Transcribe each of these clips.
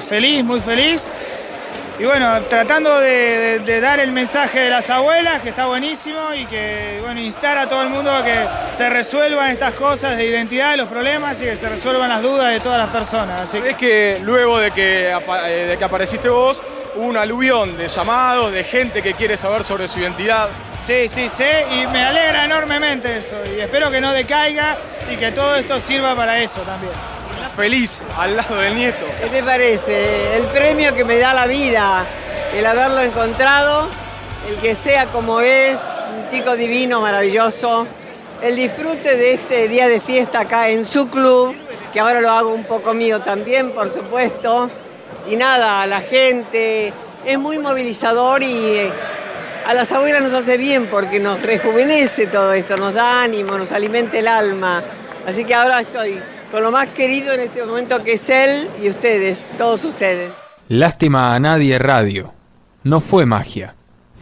Feliz, muy feliz. Y bueno, tratando de, de- de dar el mensaje de las abuelas, que está buenísimo, y que, bueno, instar a todo el mundo a que se resuelvan estas cosas de identidad, los problemas, y que se resuelvan las dudas de todas las personas. Así que Es que luego de que, eh, de que apareciste vos, hubo un aluvión de llamados, de gente que quiere saber sobre su identidad. Sí, sí, sé y me alegra enormemente eso y espero que no decaiga y que todo esto sirva para eso también. Feliz al lado del nieto. ¿Qué te parece? El premio que me da la vida, el haberlo encontrado, el que sea como es, un chico divino, maravilloso, el disfrute de este día de fiesta acá en su club, que ahora lo hago un poco mío también, por supuesto, y nada, la gente es muy movilizador y eh, a las abuelas nos hace bien porque nos rejuvenece todo esto, nos da ánimo, nos alimenta el alma. Así que ahora estoy con lo más querido en este momento que es él y ustedes, todos ustedes. Lástima a nadie radio. No fue magia,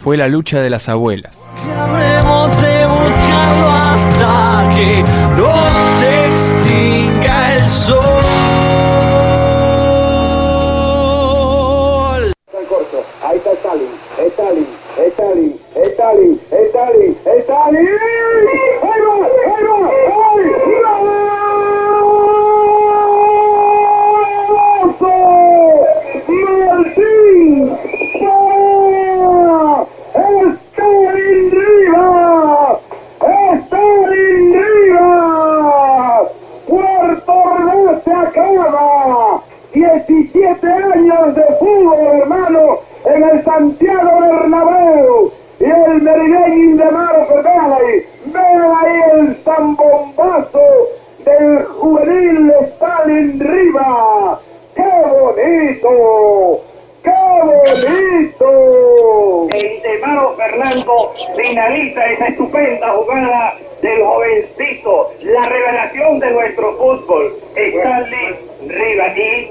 fue la lucha de las abuelas. Habremos de buscarlo hasta que no se extinga el sol. Ahí está Stalin, Stalin, Stalin, Stalin, Stalin, Stalin. Estupenda jugada del jovencito, la revelación de nuestro fútbol, Stanley Riva. Y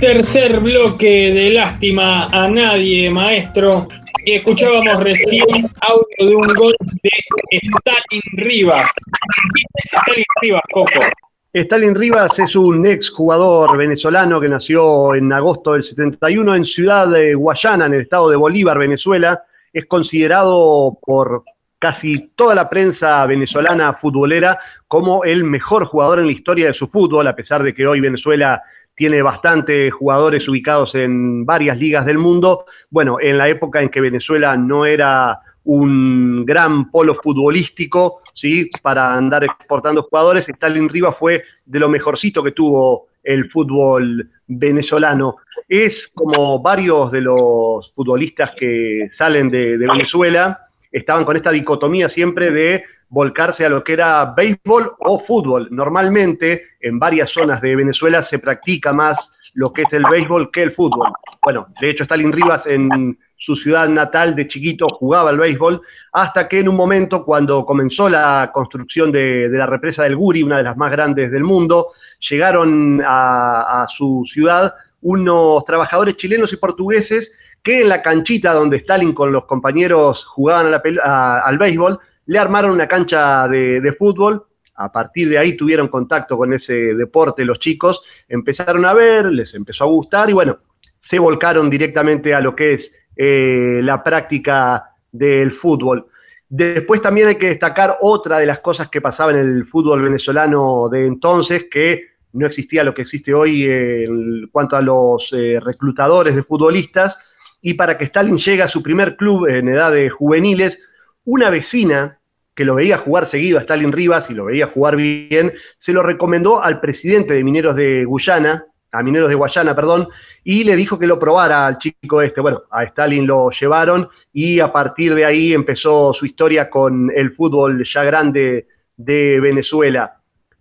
Tercer bloque de lástima a nadie, maestro. Y escuchábamos recién audio de un gol de Stalin Rivas. ¿Quién es Stalin Rivas, Coco? Stalin Rivas es un ex jugador venezolano que nació en agosto del 71 en Ciudad de Guayana, en el estado de Bolívar, Venezuela. Es considerado por casi toda la prensa venezolana futbolera como el mejor jugador en la historia de su fútbol, a pesar de que hoy Venezuela tiene bastantes jugadores ubicados en varias ligas del mundo. Bueno, en la época en que Venezuela no era un gran polo futbolístico, ¿sí? Para andar exportando jugadores, Stalin Rivas fue de lo mejorcito que tuvo el fútbol venezolano. Es como varios de los futbolistas que salen de, Venezuela, estaban con esta dicotomía siempre de volcarse a lo que era béisbol o fútbol. Normalmente en varias zonas de Venezuela se practica más lo que es el béisbol que el fútbol. Bueno, de hecho Stalin Rivas en su ciudad natal de chiquito jugaba al béisbol, hasta que en un momento cuando comenzó la construcción de, la represa del Guri, una de las más grandes del mundo, llegaron a, su ciudad unos trabajadores chilenos y portugueses que en la canchita donde Stalin con los compañeros jugaban al béisbol, le armaron una cancha de fútbol. A partir de ahí tuvieron contacto con ese deporte los chicos, empezaron a ver, les empezó a gustar y bueno, se volcaron directamente a lo que es eh, la práctica del fútbol. Después también hay que destacar otra de las cosas que pasaba en el fútbol venezolano de entonces, que no existía lo que existe hoy en cuanto a los eh, reclutadores de futbolistas, y para que Stalin llegue a su primer club en edad de juveniles, una vecina que lo veía jugar seguido a Stalin Rivas y lo veía jugar bien, se lo recomendó al presidente de Mineros de Guyana, a Mineros de Guayana, perdón, y le dijo que lo probara al chico este. Bueno, a Stalin lo llevaron y a partir de ahí empezó su historia con el fútbol ya grande de Venezuela.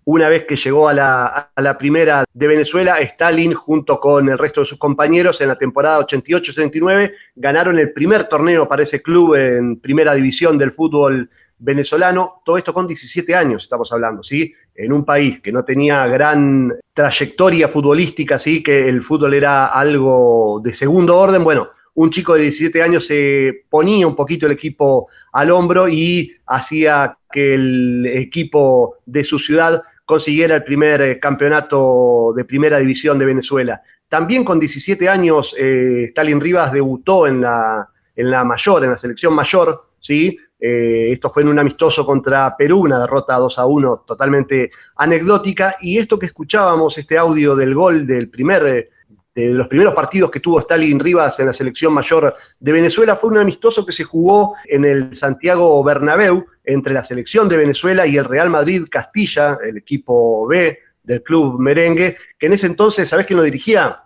Una vez que llegó a la, primera de Venezuela, Stalin junto con el resto de sus compañeros en la temporada 88-79 ganaron el primer torneo para ese club en primera división del fútbol venezolano, todo esto con 17 años estamos hablando, ¿sí? En un país que no tenía gran trayectoria futbolística, ¿sí? Que el fútbol era algo de segundo orden, bueno, un chico de 17 años se ponía un poquito el equipo al hombro y hacía que el equipo de su ciudad consiguiera el primer eh, campeonato de primera división de Venezuela. También con 17 años, eh, Stalin Rivas debutó en la, en la mayor, en la selección mayor, ¿sí? Eh, esto fue en un amistoso contra Perú, una derrota 2 a 1 totalmente anecdótica. Y esto que escuchábamos, este audio del gol del primer, de los primeros partidos que tuvo Stalin Rivas en la selección mayor de Venezuela, fue un amistoso que se jugó en el Santiago Bernabéu entre la selección de Venezuela y el Real Madrid Castilla, el equipo B del club merengue, que en ese entonces, ¿sabés quién lo dirigía?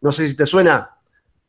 No sé si te suena,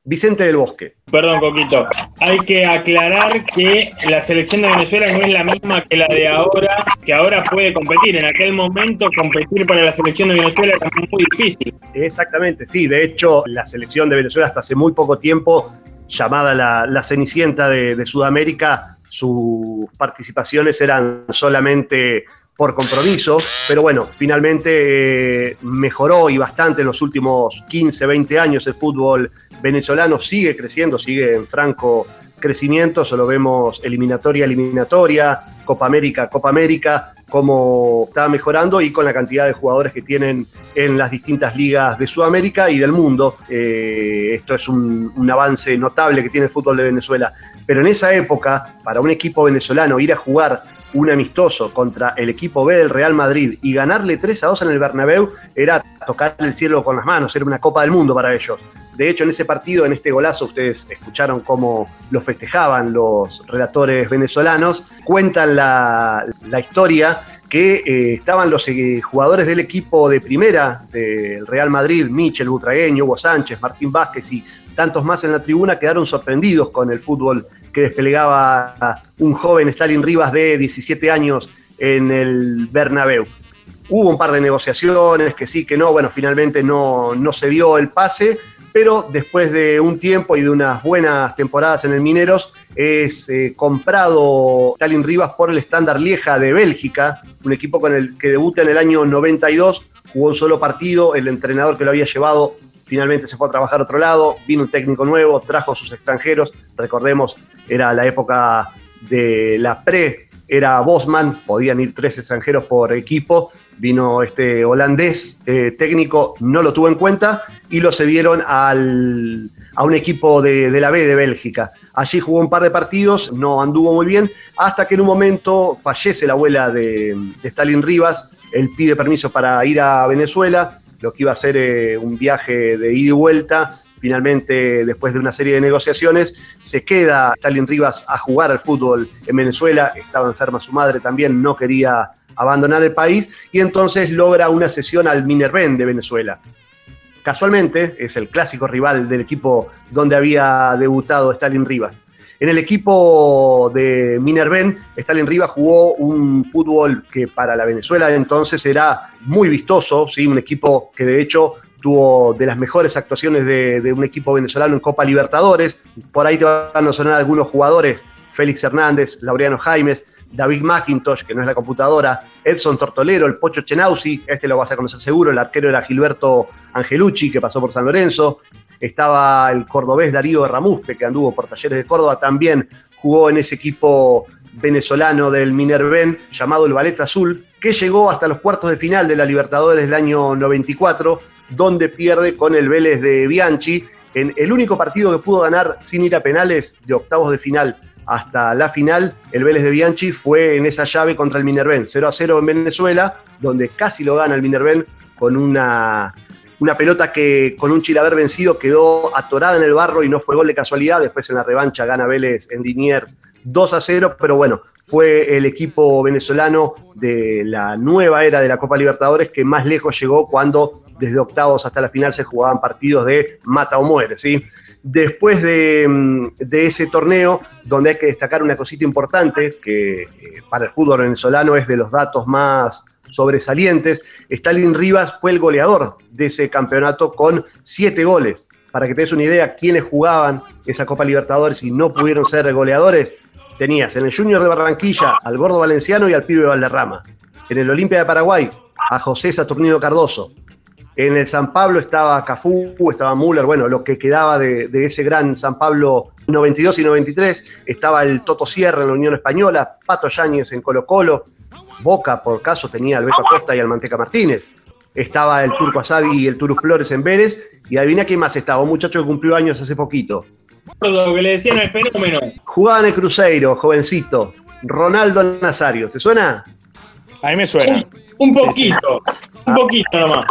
Vicente del Bosque. Perdón, Coquito. Hay que aclarar que la selección de Venezuela no es la misma que la de ahora, que ahora puede competir. En aquel momento, competir para la selección de Venezuela era muy difícil. Exactamente, sí. De hecho, la selección de Venezuela hasta hace muy poco tiempo, llamada la, Cenicienta de Sudamérica, sus participaciones eran solamente por compromiso, pero bueno, finalmente eh, mejoró y bastante en los últimos 15, 20 años el fútbol venezolano, sigue creciendo, sigue en franco crecimiento, solo vemos eliminatoria, eliminatoria, Copa América, Copa América, cómo está mejorando y con la cantidad de jugadores que tienen en las distintas ligas de Sudamérica y del mundo. Eh, esto es un, avance notable que tiene el fútbol de Venezuela. Pero en esa época, para un equipo venezolano ir a jugar un amistoso contra el equipo B del Real Madrid y ganarle 3 a 2 en el Bernabéu era tocar el cielo con las manos, era una Copa del Mundo para ellos. De hecho, en ese partido, en este golazo, ustedes escucharon cómo lo festejaban los relatores venezolanos, cuentan la, historia que eh, estaban los eh, jugadores del equipo de primera del Real Madrid, Michel Butragueño, Hugo Sánchez, Martín Vázquez y tantos más en la tribuna, quedaron sorprendidos con el fútbol que desplegaba un joven Stalin Rivas de 17 años en el Bernabéu. Hubo un par de negociaciones, que sí, que no, bueno, finalmente no, no se dio el pase, pero después de un tiempo y de unas buenas temporadas en el Mineros, es eh, comprado Stalin Rivas por el Standard Lieja de Bélgica, un equipo con el que debuta en el año 92, jugó un solo partido, el entrenador que lo había llevado finalmente se fue a trabajar a otro lado, vino un técnico nuevo, trajo a sus extranjeros, recordemos, era la época de la pre, era Bosman, podían ir tres extranjeros por equipo, vino este holandés eh, técnico, no lo tuvo en cuenta y lo cedieron al, a un equipo de, la B de Bélgica. Allí jugó un par de partidos, no anduvo muy bien, hasta que en un momento fallece la abuela de, de Stalin Rivas, él pide permiso para ir a Venezuela, lo que iba a ser eh, un viaje de ida y vuelta. Finalmente, después de una serie de negociaciones, se queda Stalin Rivas a jugar al fútbol en Venezuela. Estaba enferma su madre también, no quería abandonar el país y entonces logra una sesión al Minerven de Venezuela. Casualmente es el clásico rival del equipo donde había debutado Stalin Rivas. En el equipo de Minerven, Stalin Rivas jugó un fútbol que para la Venezuela entonces era muy vistoso, ¿sí? un equipo que de hecho tuvo de las mejores actuaciones de, un equipo venezolano en Copa Libertadores. Por ahí te van a sonar algunos jugadores, Félix Hernández, Laureano Jaimes, David McIntosh, que no es la computadora, Edson Tortolero, el Pocho Chenausi, este lo vas a conocer seguro, el arquero era Gilberto Angelucci, que pasó por San Lorenzo, estaba el cordobés Darío Ramuspe, que anduvo por Talleres de Córdoba, también jugó en ese equipo venezolano del Minerven llamado el Ballet Azul, que llegó hasta los cuartos de final de la Libertadores del año 94, donde pierde con el Vélez de Bianchi en el único partido que pudo ganar sin ir a penales de octavos de final hasta la final, el Vélez de Bianchi fue en esa llave contra el Minerven, 0 a 0 en Venezuela, donde casi lo gana el Minerven con una, una pelota que con un Chilaver vencido quedó atorada en el barro y no fue gol de casualidad. Después en la revancha gana Vélez en Linier 2 a 0, pero bueno, fue el equipo venezolano de la nueva era de la Copa Libertadores que más lejos llegó cuando desde octavos hasta la final se jugaban partidos de mata o muere, ¿sí? Después de, mm, de, ese torneo, donde hay que destacar una cosita importante, que eh, para el fútbol venezolano es de los datos más sobresalientes, Stalin Rivas fue el goleador de ese campeonato con siete goles. Para que te des una idea, quiénes jugaban esa Copa Libertadores y no pudieron ser goleadores, tenías en el Junior de Barranquilla al Gordo Valenciano y al Pibe Valderrama. En el Olimpia de Paraguay, a José Saturnino Cardoso. En el San Pablo estaba Cafú, estaba Müller, bueno, lo que quedaba de, de, ese gran San Pablo 92 y 93. Estaba el Toto Sierra en la Unión Española, Pato Yáñez en Colo Colo, Boca, por caso, tenía al Beto Acosta y al Manteca Martínez. Estaba el Turco Asadi y el Turus Flores en Vélez. Y adivina quién más estaba, un muchacho que cumplió años hace poquito. Lo que le decían el fenómeno. Jugaba en el Cruzeiro, jovencito. Ronaldo Nazario, ¿te suena? A mí me suena. Un, un poquito, un poquito nomás.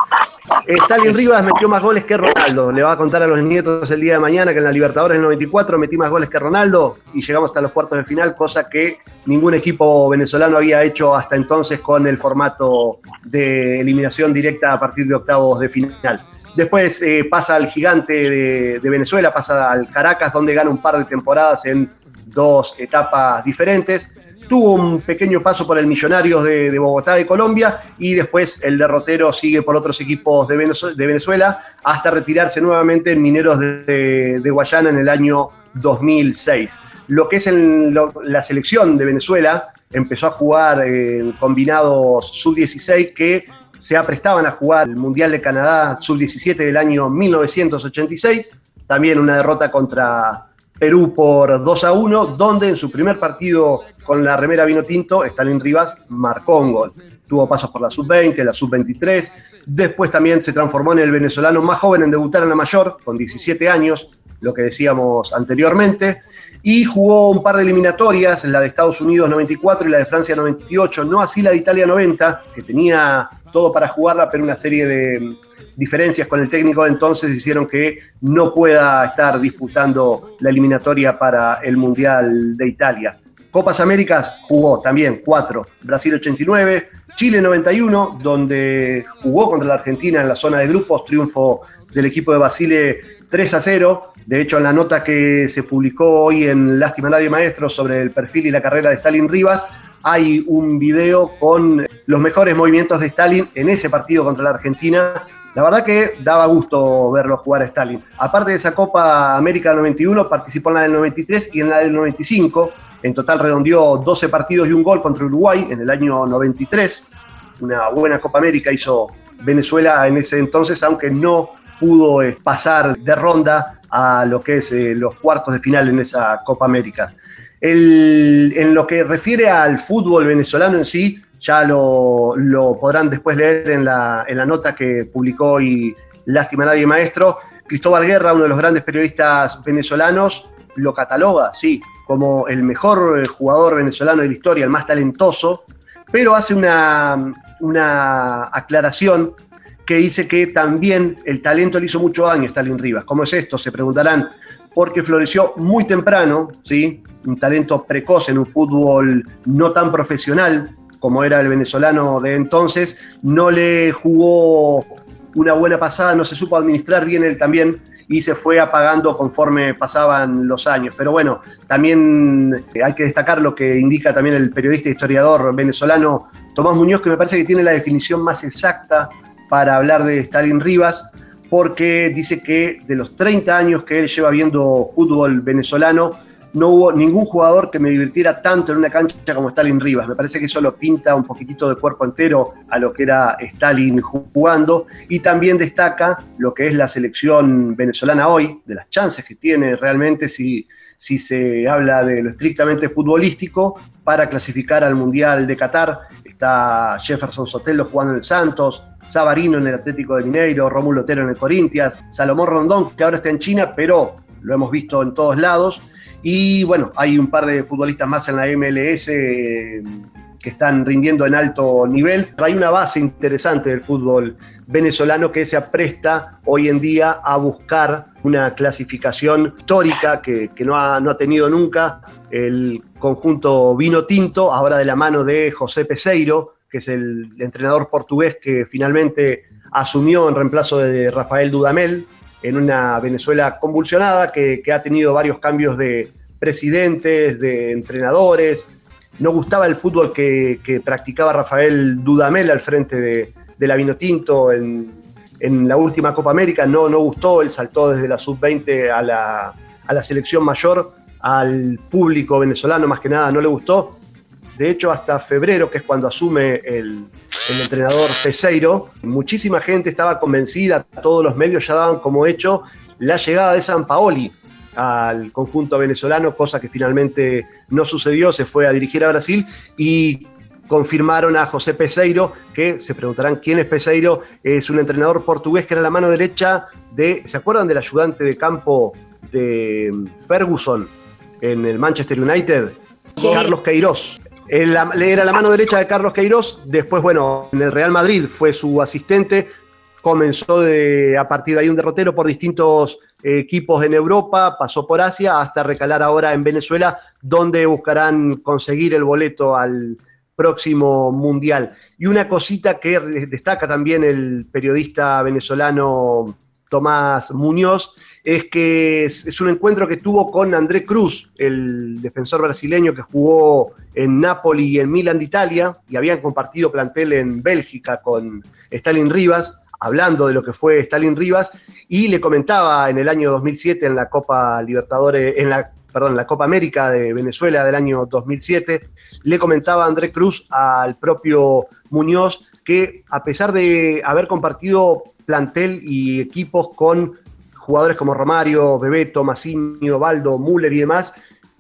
Stalin Rivas metió más goles que Ronaldo. Le va a contar a los nietos el día de mañana que en la Libertadores del 94 metí más goles que Ronaldo y llegamos hasta los cuartos de final, cosa que ningún equipo venezolano había hecho hasta entonces con el formato de eliminación directa a partir de octavos de final. Después eh, pasa al gigante de, de Venezuela, pasa al Caracas, donde gana un par de temporadas en dos etapas diferentes tuvo un pequeño paso por el Millonarios de, Bogotá de Colombia y después el derrotero sigue por otros equipos de Venezuela, hasta retirarse nuevamente en Mineros de, Guayana en el año 2006. Lo que es en la selección de Venezuela empezó a jugar en combinados sub-16 que se aprestaban a jugar el Mundial de Canadá sub-17 del año 1986, también una derrota contra Perú por 2 a 1, donde en su primer partido con la remera vino tinto, Stalin Rivas marcó un gol. Tuvo pasos por la sub-20, la sub-23, después también se transformó en el venezolano más joven en debutar en la mayor, con 17 años, lo que decíamos anteriormente, y jugó un par de eliminatorias, la de Estados Unidos 94 y la de Francia 98, no así la de Italia 90, que tenía todo para jugarla, pero una serie de diferencias con el técnico de entonces hicieron que no pueda estar disputando la eliminatoria para el Mundial de Italia. Copas Américas jugó también cuatro, Brasil 89, Chile 91, donde jugó contra la Argentina en la zona de grupos, triunfo del equipo de Basile 3 a 0. De hecho, en la nota que se publicó hoy en Lástima Nadie Maestro sobre el perfil y la carrera de Stalin Rivas, hay un video con los mejores movimientos de Stalin en ese partido contra la Argentina la verdad que daba gusto verlo jugar a Stalin. Aparte de esa Copa América del 91, participó en la del 93 y en la del 95. En total redondeó 12 partidos y un gol contra Uruguay en el año 93. Una buena Copa América hizo Venezuela en ese entonces, aunque no pudo eh, pasar de ronda a lo que es eh, los cuartos de final en esa Copa América. En lo que refiere al fútbol venezolano en sí, ya lo, lo podrán después leer en la, en la, nota que publicó hoy Lástima Nadie Maestro. Cristóbal Guerra, uno de los grandes periodistas venezolanos, lo cataloga, sí, como el mejor jugador venezolano de la historia, el más talentoso, pero hace una, una aclaración que dice que también el talento le hizo mucho daño a Stalin Rivas. ¿Cómo es esto? Se preguntarán. Porque floreció muy temprano, ¿sí? un talento precoz en un fútbol no tan profesional, como era el venezolano de entonces, no le jugó una buena pasada, no se supo administrar bien él también y se fue apagando conforme pasaban los años. Pero bueno, también hay que destacar lo que indica también el periodista e historiador venezolano Tomás Muñoz, que me parece que tiene la definición más exacta para hablar de Stalin Rivas, porque dice que de los 30 años que él lleva viendo fútbol venezolano, no hubo ningún jugador que me divirtiera tanto en una cancha como Stalin Rivas. Me parece que eso lo pinta un poquitito de cuerpo entero a lo que era Stalin jugando y también destaca lo que es la selección venezolana hoy, de las chances que tiene realmente si, si se habla de lo estrictamente futbolístico para clasificar al Mundial de Qatar. Está Jefferson Sotelo jugando en el Santos, Sabarino en el Atlético de Mineiro, Rómulo Otero en el Corinthians, Salomón Rondón, que ahora está en China, pero lo hemos visto en todos lados. Y bueno, hay un par de futbolistas más en la MLS que están rindiendo en alto nivel. Hay una base interesante del fútbol venezolano que se apresta hoy en día a buscar una clasificación histórica que, no, ha, no ha tenido nunca el conjunto vino tinto, ahora de la mano de José Peseiro, que es el entrenador portugués que finalmente asumió en reemplazo de Rafael Dudamel en una Venezuela convulsionada que, ha tenido varios cambios de presidentes, de entrenadores. No gustaba el fútbol que, practicaba Rafael Dudamel al frente de, de la Vinotinto en, en la última Copa América, no, no gustó, él saltó desde la sub-20 a la, a la selección mayor, al público venezolano más que nada no le gustó. De hecho, hasta febrero, que es cuando asume el, el entrenador Peseiro, muchísima gente estaba convencida, todos los medios ya daban como hecho la llegada de San Paoli al conjunto venezolano, cosa que finalmente no sucedió, se fue a dirigir a Brasil y confirmaron a José Peseiro, que se preguntarán quién es Peseiro, es un entrenador portugués que era la mano derecha de, ¿se acuerdan del ayudante de campo de Ferguson en el Manchester United? Carlos Queiroz era la mano derecha de Carlos Queiroz, después, bueno, en el Real Madrid fue su asistente, comenzó a partir de ahí un derrotero por distintos eh, equipos en Europa, pasó por Asia hasta recalar ahora en Venezuela, donde buscarán conseguir el boleto al próximo Mundial. Y una cosita que destaca también el periodista venezolano Tomás Muñoz, es que es, un encuentro que tuvo con André Cruz, el defensor brasileño que jugó en Napoli y en Milan de Italia, y habían compartido plantel en Bélgica con Stalin Rivas, hablando de lo que fue Stalin Rivas, y le comentaba en el año 2007 en la Copa Libertadores, en la, perdón, la Copa América de Venezuela del año 2007, le comentaba André Cruz al propio Muñoz que a pesar de haber compartido plantel y equipos con jugadores como Romario, Bebeto, Massini, Baldo, Müller y demás,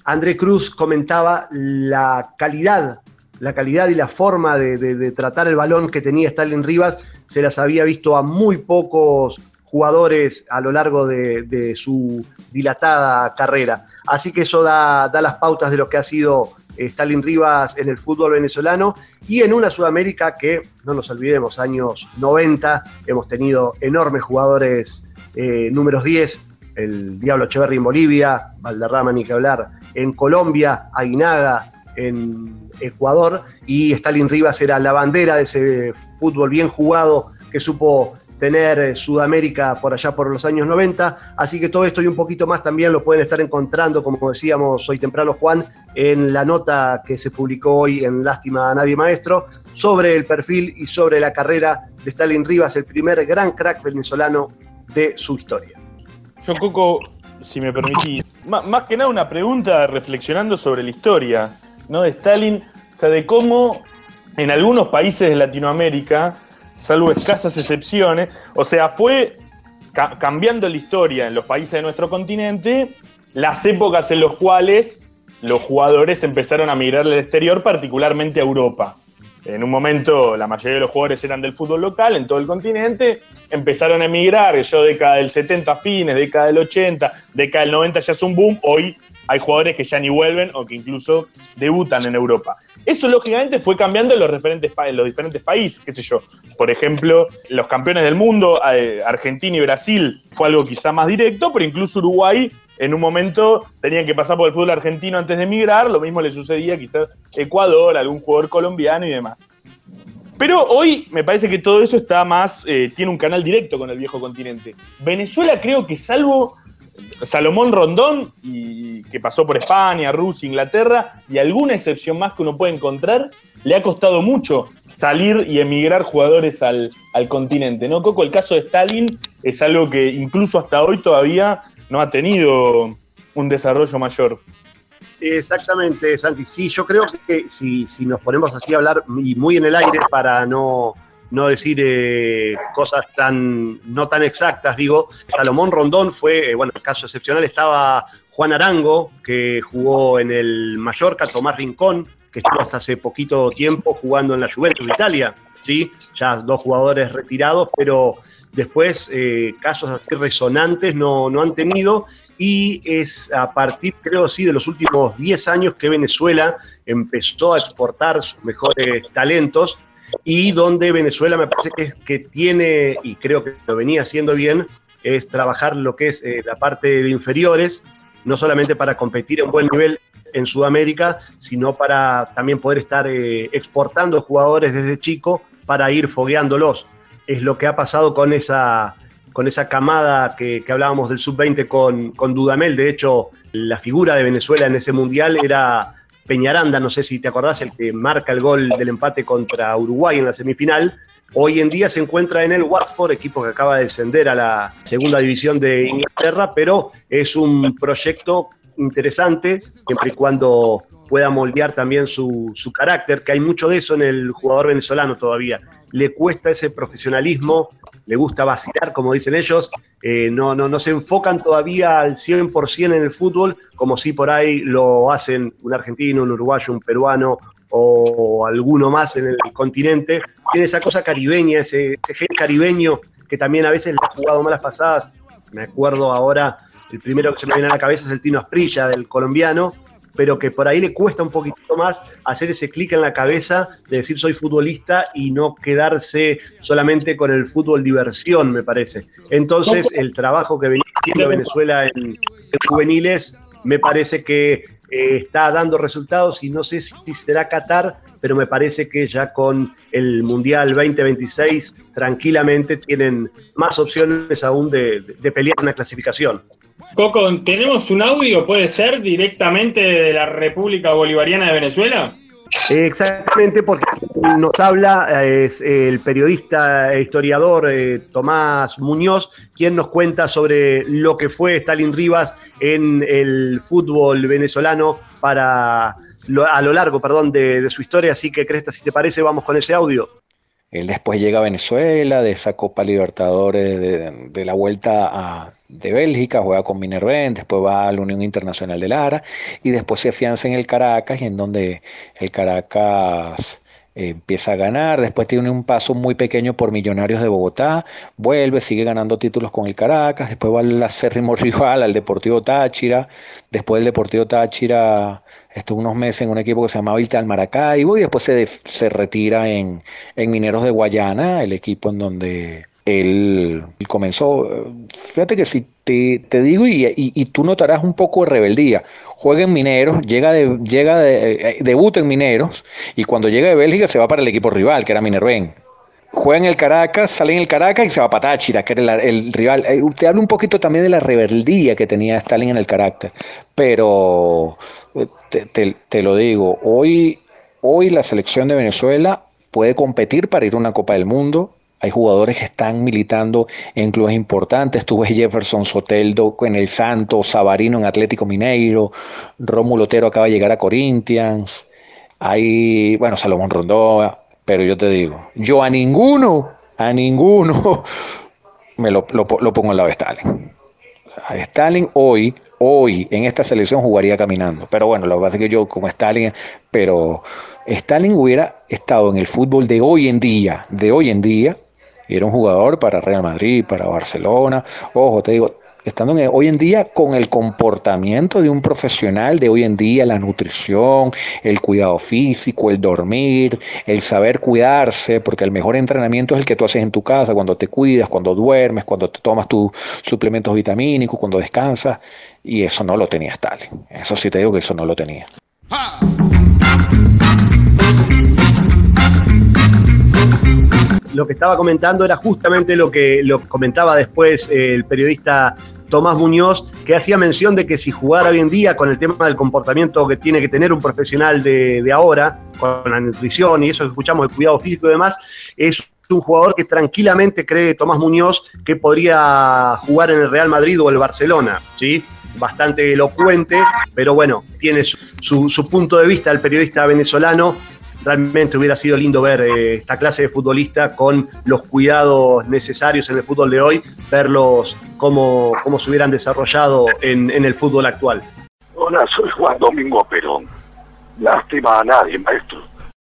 André Cruz comentaba la calidad, la calidad y la forma de, tratar el balón que tenía Stalin Rivas, se las había visto a muy pocos jugadores a lo largo de, su dilatada carrera. Así que eso da, las pautas de lo que ha sido Stalin Rivas en el fútbol venezolano y en una Sudamérica que, no nos olvidemos, años 90, hemos tenido enormes jugadores eh, números 10, el Diablo Echeverri en Bolivia, Valderrama ni que hablar, en Colombia, Aguinaga en Ecuador, y Stalin Rivas era la bandera de ese fútbol bien jugado que supo tener eh, Sudamérica por allá por los años 90. Así que todo esto y un poquito más también lo pueden estar encontrando, como decíamos hoy temprano Juan, en la nota que se publicó hoy en Lástima a Nadie Maestro sobre el perfil y sobre la carrera de Stalin Rivas, el primer gran crack venezolano de su historia. Yo, Coco, si me permitís, más, que nada una pregunta reflexionando sobre la historia ¿no? de Stalin, o sea, de cómo en algunos países de Latinoamérica, salvo escasas excepciones, o sea, fue cambiando la historia en los países de nuestro continente, las épocas en las cuales los jugadores empezaron a migrar al exterior, particularmente a Europa. En un momento la mayoría de los jugadores eran del fútbol local en todo el continente, empezaron a emigrar, yo década del 70 fines, década del 80, década del 90 ya es un boom, hoy hay jugadores que ya ni vuelven o que incluso debutan en Europa. Eso lógicamente fue cambiando en los, referentes, en los diferentes países, qué sé yo. Por ejemplo, los campeones del mundo, eh, Argentina y Brasil, fue algo quizá más directo, pero incluso Uruguay en un momento tenían que pasar por el fútbol argentino antes de emigrar, lo mismo le sucedía quizás Ecuador, algún jugador colombiano y demás. Pero hoy me parece que todo eso está más, eh, tiene un canal directo con el viejo continente. Venezuela creo que salvo Salomón Rondón, y, que pasó por España, Rusia, Inglaterra, y alguna excepción más que uno puede encontrar, le ha costado mucho salir y emigrar jugadores al, al continente. ¿no, Coco? El caso de Stalin es algo que incluso hasta hoy todavía no ha tenido un desarrollo mayor. Exactamente, Santi. Sí, yo creo que si, si nos ponemos así a hablar y muy en el aire para no, no decir eh, cosas tan no tan exactas, digo, Salomón Rondón fue, eh, bueno, caso excepcional estaba Juan Arango, que jugó en el Mallorca, Tomás Rincón, que estuvo hasta hace poquito tiempo jugando en la Juventus de Italia, ¿sí? Ya dos jugadores retirados, pero después eh, casos así resonantes no, no han tenido. Y es a partir, creo, sí, de los últimos 10 años que Venezuela empezó a exportar sus mejores talentos y donde Venezuela me parece que, que tiene, y creo que lo venía haciendo bien, es trabajar lo que es eh, la parte de inferiores, no solamente para competir en buen nivel en Sudamérica, sino para también poder estar eh, exportando jugadores desde chico para ir fogueándolos. Es lo que ha pasado con esa, con esa camada que, que hablábamos del sub-20 con, con Dudamel. De hecho, la figura de Venezuela en ese mundial era Peñaranda, no sé si te acordás, el que marca el gol del empate contra Uruguay en la semifinal. Hoy en día se encuentra en el Watford, equipo que acaba de descender a la segunda división de Inglaterra, pero es un proyecto interesante, siempre y cuando pueda moldear también su, su, carácter, que hay mucho de eso en el jugador venezolano todavía. Le cuesta ese profesionalismo, le gusta vacilar, como dicen ellos, eh, no, no, no se enfocan todavía al 100% en el fútbol, como si por ahí lo hacen un argentino, un uruguayo, un peruano o alguno más en el continente. Tiene esa cosa caribeña, ese, ese gen caribeño que también a veces le ha jugado malas pasadas. Me acuerdo ahora, el primero que se me viene a la cabeza es el Tino Asprilla, del colombiano, pero que por ahí le cuesta un poquito más hacer ese clic en la cabeza de decir soy futbolista y no quedarse solamente con el fútbol diversión, me parece. Entonces, el trabajo que venía haciendo Venezuela en, en juveniles me parece que eh, está dando resultados y no sé si será Qatar, pero me parece que ya con el Mundial 2026 tranquilamente tienen más opciones aún de, de pelear una clasificación. Coco, ¿tenemos un audio, puede ser, directamente de la República Bolivariana de Venezuela? Exactamente, porque nos habla es el periodista e historiador eh, Tomás Muñoz, quien nos cuenta sobre lo que fue Stalin Rivas en el fútbol venezolano para lo, a lo largo perdón, de, de su historia. Así que, Cresta, si te parece, vamos con ese audio. Él después llega a Venezuela, de esa Copa Libertadores, de, de la vuelta a, de Bélgica, juega con Minerven, después va a la Unión Internacional de Lara y después se afianza en el Caracas y en donde el Caracas eh, empieza a ganar, después tiene un paso muy pequeño por Millonarios de Bogotá, vuelve, sigue ganando títulos con el Caracas, después va al acérrimo rival, al Deportivo Táchira, después del Deportivo Táchira estuvo unos meses en un equipo que se llamaba Vital Maracaibo y después se, se retira en, en Mineros de Guayana, el equipo en donde él comenzó, fíjate que si te, te digo y, y, tú notarás un poco de rebeldía, juega en Mineros, llega de, llega de, eh, debuta en Mineros y cuando llega de Bélgica se va para el equipo rival, que era Minerven. Juega en el Caracas, sale en el Caracas y se va para Táchira, que era el, rival. Eh, te habla un poquito también de la rebeldía que tenía Stalin en el carácter, pero eh, te, te, te lo digo, hoy, hoy la selección de Venezuela puede competir para ir a una Copa del Mundo, hay jugadores que están militando en clubes importantes. Tú Jefferson Soteldo en el Santos, Sabarino en Atlético Mineiro, Rómulo Otero acaba de llegar a Corinthians. Hay, bueno, Salomón Rondoa, pero yo te digo, yo a ninguno, a ninguno me lo, pongo al lado de Stalin. Stalin hoy, hoy en esta selección jugaría caminando. Pero bueno, lo que pasa es que yo como Stalin, pero Stalin hubiera estado en el fútbol de hoy en día, de hoy en día, era un jugador para Real Madrid, para Barcelona. Ojo, te digo, estando en, hoy en día con el comportamiento de un profesional de hoy en día, la nutrición, el cuidado físico, el dormir, el saber cuidarse, porque el mejor entrenamiento es el que tú haces en tu casa, cuando te cuidas, cuando duermes, cuando te tomas tus suplementos vitamínicos, cuando descansas, y eso no lo tenía Stalin. Eso sí te digo que eso no lo tenía. Lo que estaba comentando era justamente lo que lo comentaba después eh, el periodista Tomás Muñoz, que hacía mención de que si jugara hoy en día con el tema del comportamiento que tiene que tener un profesional de, ahora, con la nutrición y eso que escuchamos, el cuidado físico y demás, es un jugador que tranquilamente cree Tomás Muñoz que podría jugar en el Real Madrid o el Barcelona, ¿sí? Bastante elocuente, pero bueno, tiene su, su punto de vista el periodista venezolano realmente hubiera sido lindo ver eh, esta clase de futbolista con los cuidados necesarios en el fútbol de hoy, verlos cómo, cómo se hubieran desarrollado en, en, el fútbol actual. Hola, soy Juan Domingo Perón. Lástima a nadie, maestro.